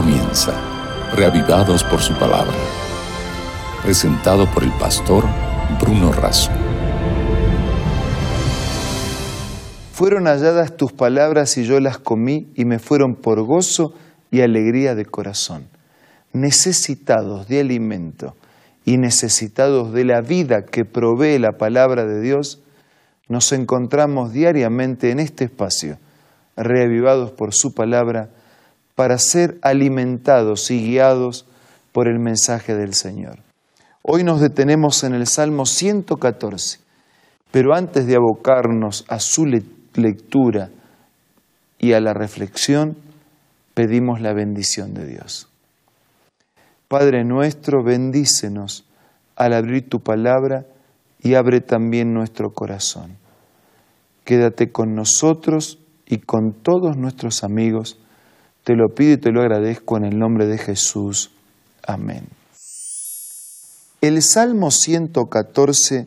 comienza, reavivados por su palabra. Presentado por el pastor Bruno Razo. Fueron halladas tus palabras y yo las comí y me fueron por gozo y alegría de corazón. Necesitados de alimento y necesitados de la vida que provee la palabra de Dios, nos encontramos diariamente en este espacio, reavivados por su palabra, para ser alimentados y guiados por el mensaje del Señor. Hoy nos detenemos en el Salmo 114, pero antes de abocarnos a su lectura y a la reflexión, pedimos la bendición de Dios. Padre nuestro, bendícenos al abrir tu palabra y abre también nuestro corazón. Quédate con nosotros y con todos nuestros amigos. Te lo pido y te lo agradezco en el nombre de Jesús. Amén. El Salmo 114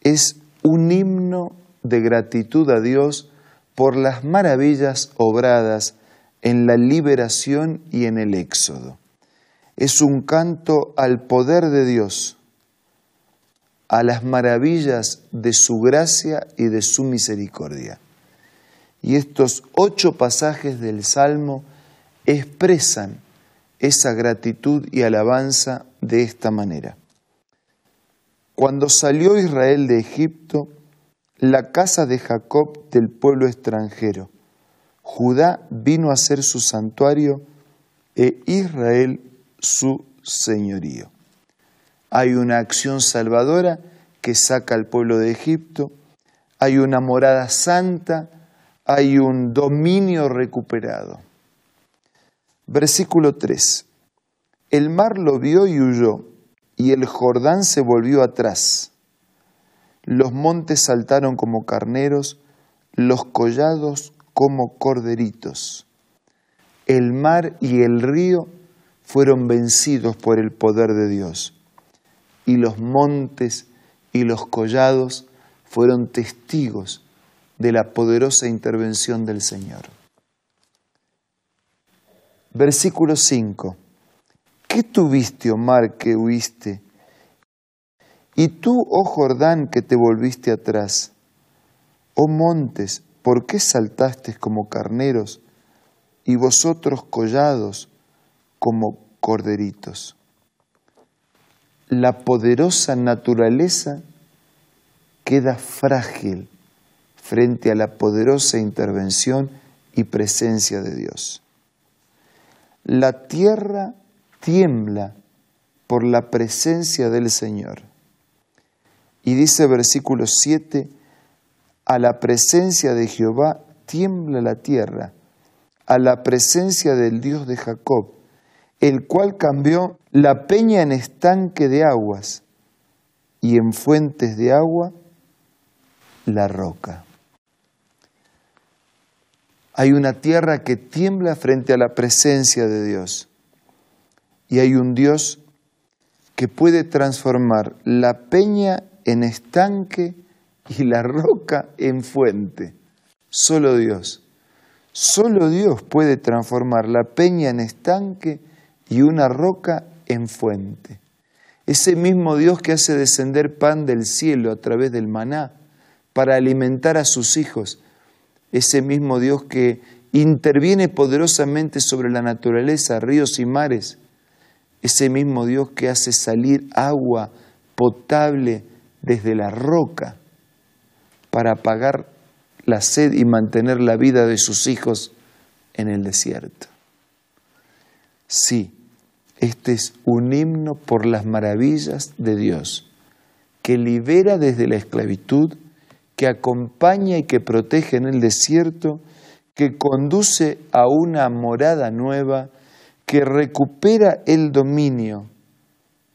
es un himno de gratitud a Dios por las maravillas obradas en la liberación y en el éxodo. Es un canto al poder de Dios a las maravillas de su gracia y de su misericordia. Y estos ocho pasajes del Salmo expresan esa gratitud y alabanza de esta manera. Cuando salió Israel de Egipto, la casa de Jacob del pueblo extranjero, Judá vino a ser su santuario e Israel su señorío hay una acción salvadora que saca al pueblo de Egipto, hay una morada santa, hay un dominio recuperado. Versículo 3. El mar lo vio y huyó, y el Jordán se volvió atrás. Los montes saltaron como carneros, los collados como corderitos. El mar y el río fueron vencidos por el poder de Dios y los montes y los collados fueron testigos de la poderosa intervención del Señor. Versículo 5. ¿Qué tuviste, Omar, que huiste? Y tú, oh Jordán, que te volviste atrás. Oh montes, ¿por qué saltaste como carneros y vosotros collados como corderitos? la poderosa naturaleza queda frágil frente a la poderosa intervención y presencia de Dios. La tierra tiembla por la presencia del Señor. Y dice versículo 7, a la presencia de Jehová tiembla la tierra, a la presencia del Dios de Jacob el cual cambió la peña en estanque de aguas y en fuentes de agua la roca. Hay una tierra que tiembla frente a la presencia de Dios y hay un Dios que puede transformar la peña en estanque y la roca en fuente. Solo Dios. Solo Dios puede transformar la peña en estanque y una roca en fuente. Ese mismo Dios que hace descender pan del cielo a través del maná para alimentar a sus hijos. Ese mismo Dios que interviene poderosamente sobre la naturaleza, ríos y mares. Ese mismo Dios que hace salir agua potable desde la roca para apagar la sed y mantener la vida de sus hijos en el desierto. Sí, este es un himno por las maravillas de Dios, que libera desde la esclavitud, que acompaña y que protege en el desierto, que conduce a una morada nueva, que recupera el dominio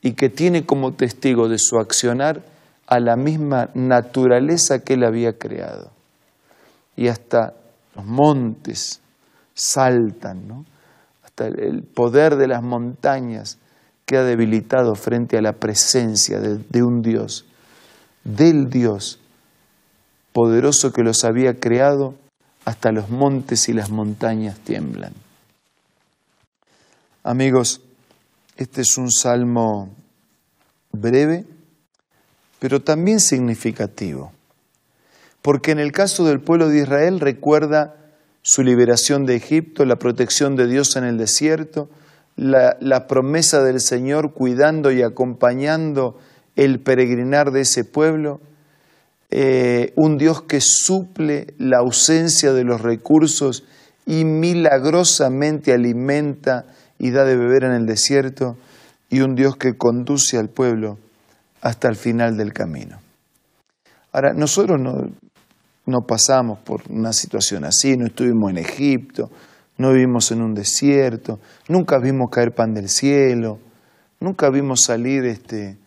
y que tiene como testigo de su accionar a la misma naturaleza que él había creado. Y hasta los montes saltan, ¿no? el poder de las montañas queda debilitado frente a la presencia de, de un Dios, del Dios poderoso que los había creado, hasta los montes y las montañas tiemblan. Amigos, este es un salmo breve, pero también significativo, porque en el caso del pueblo de Israel recuerda su liberación de Egipto, la protección de Dios en el desierto, la, promesa del Señor cuidando y acompañando el peregrinar de ese pueblo, eh, un Dios que suple la ausencia de los recursos y milagrosamente alimenta y da de beber en el desierto, y un Dios que conduce al pueblo hasta el final del camino. Ahora, nosotros no, no pasamos por una situación así, no estuvimos en Egipto, no vivimos en un desierto, nunca vimos caer pan del cielo, nunca vimos salir este,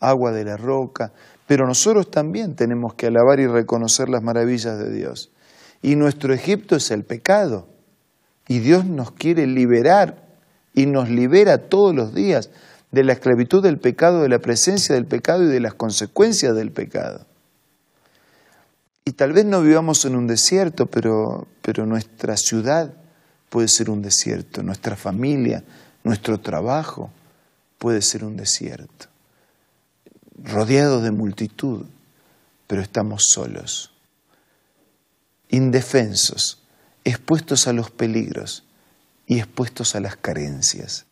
agua de la roca, pero nosotros también tenemos que alabar y reconocer las maravillas de Dios. Y nuestro Egipto es el pecado. Y Dios nos quiere liberar y nos libera todos los días de la esclavitud del pecado, de la presencia del pecado y de las consecuencias del pecado. Y tal vez no vivamos en un desierto, pero, pero nuestra ciudad puede ser un desierto, nuestra familia, nuestro trabajo puede ser un desierto, rodeados de multitud, pero estamos solos, indefensos, expuestos a los peligros y expuestos a las carencias.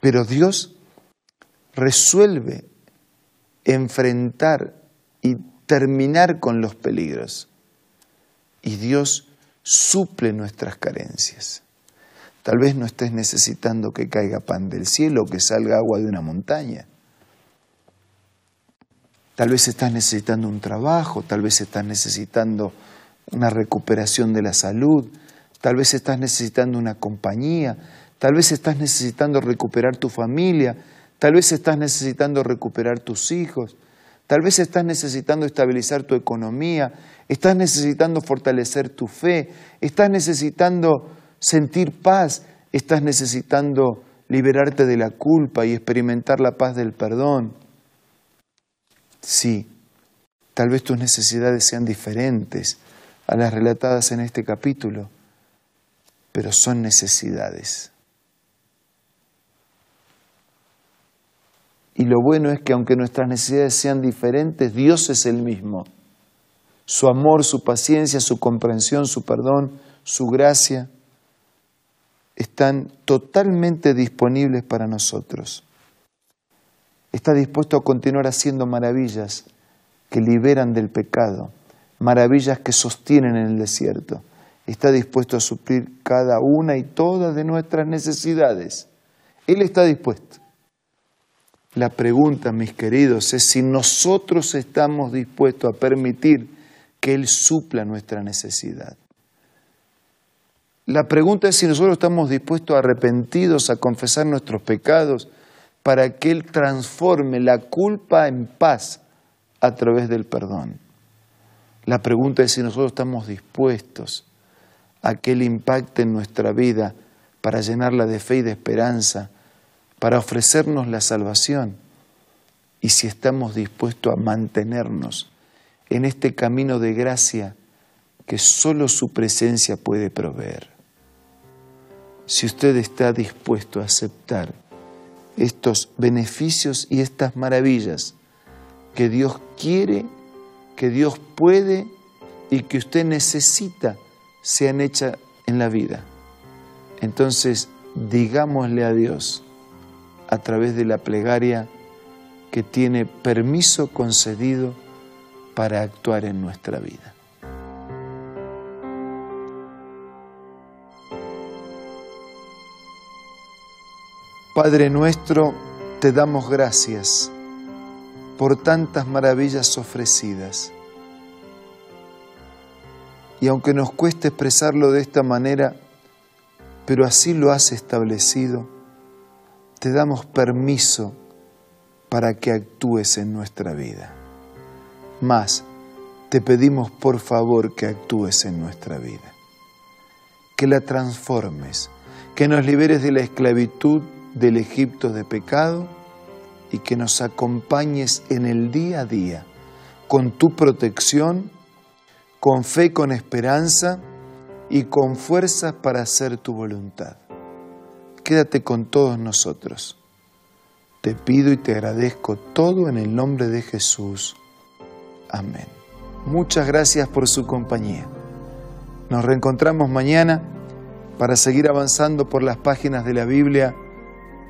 Pero Dios resuelve enfrentar y terminar con los peligros. Y Dios suple nuestras carencias. Tal vez no estés necesitando que caiga pan del cielo o que salga agua de una montaña. Tal vez estás necesitando un trabajo, tal vez estás necesitando una recuperación de la salud, tal vez estás necesitando una compañía, tal vez estás necesitando recuperar tu familia, tal vez estás necesitando recuperar tus hijos, tal vez estás necesitando estabilizar tu economía, estás necesitando fortalecer tu fe, estás necesitando sentir paz, estás necesitando liberarte de la culpa y experimentar la paz del perdón. Sí, tal vez tus necesidades sean diferentes a las relatadas en este capítulo, pero son necesidades. Y lo bueno es que aunque nuestras necesidades sean diferentes, Dios es el mismo. Su amor, su paciencia, su comprensión, su perdón, su gracia están totalmente disponibles para nosotros. Está dispuesto a continuar haciendo maravillas que liberan del pecado, maravillas que sostienen en el desierto. Está dispuesto a suplir cada una y todas de nuestras necesidades. Él está dispuesto. La pregunta, mis queridos, es si nosotros estamos dispuestos a permitir que Él supla nuestra necesidad. La pregunta es si nosotros estamos dispuestos arrepentidos a confesar nuestros pecados para que Él transforme la culpa en paz a través del perdón. La pregunta es si nosotros estamos dispuestos a que Él impacte en nuestra vida para llenarla de fe y de esperanza, para ofrecernos la salvación y si estamos dispuestos a mantenernos en este camino de gracia que solo su presencia puede proveer si usted está dispuesto a aceptar estos beneficios y estas maravillas que Dios quiere, que Dios puede y que usted necesita sean hechas en la vida. Entonces, digámosle a Dios a través de la plegaria que tiene permiso concedido para actuar en nuestra vida. Padre nuestro, te damos gracias por tantas maravillas ofrecidas. Y aunque nos cueste expresarlo de esta manera, pero así lo has establecido, te damos permiso para que actúes en nuestra vida. Más, te pedimos por favor que actúes en nuestra vida, que la transformes, que nos liberes de la esclavitud del Egipto de pecado y que nos acompañes en el día a día con tu protección, con fe, con esperanza y con fuerzas para hacer tu voluntad. quédate con todos nosotros. Te pido y te agradezco todo en el nombre de Jesús. Amén. Muchas gracias por su compañía. Nos reencontramos mañana para seguir avanzando por las páginas de la Biblia,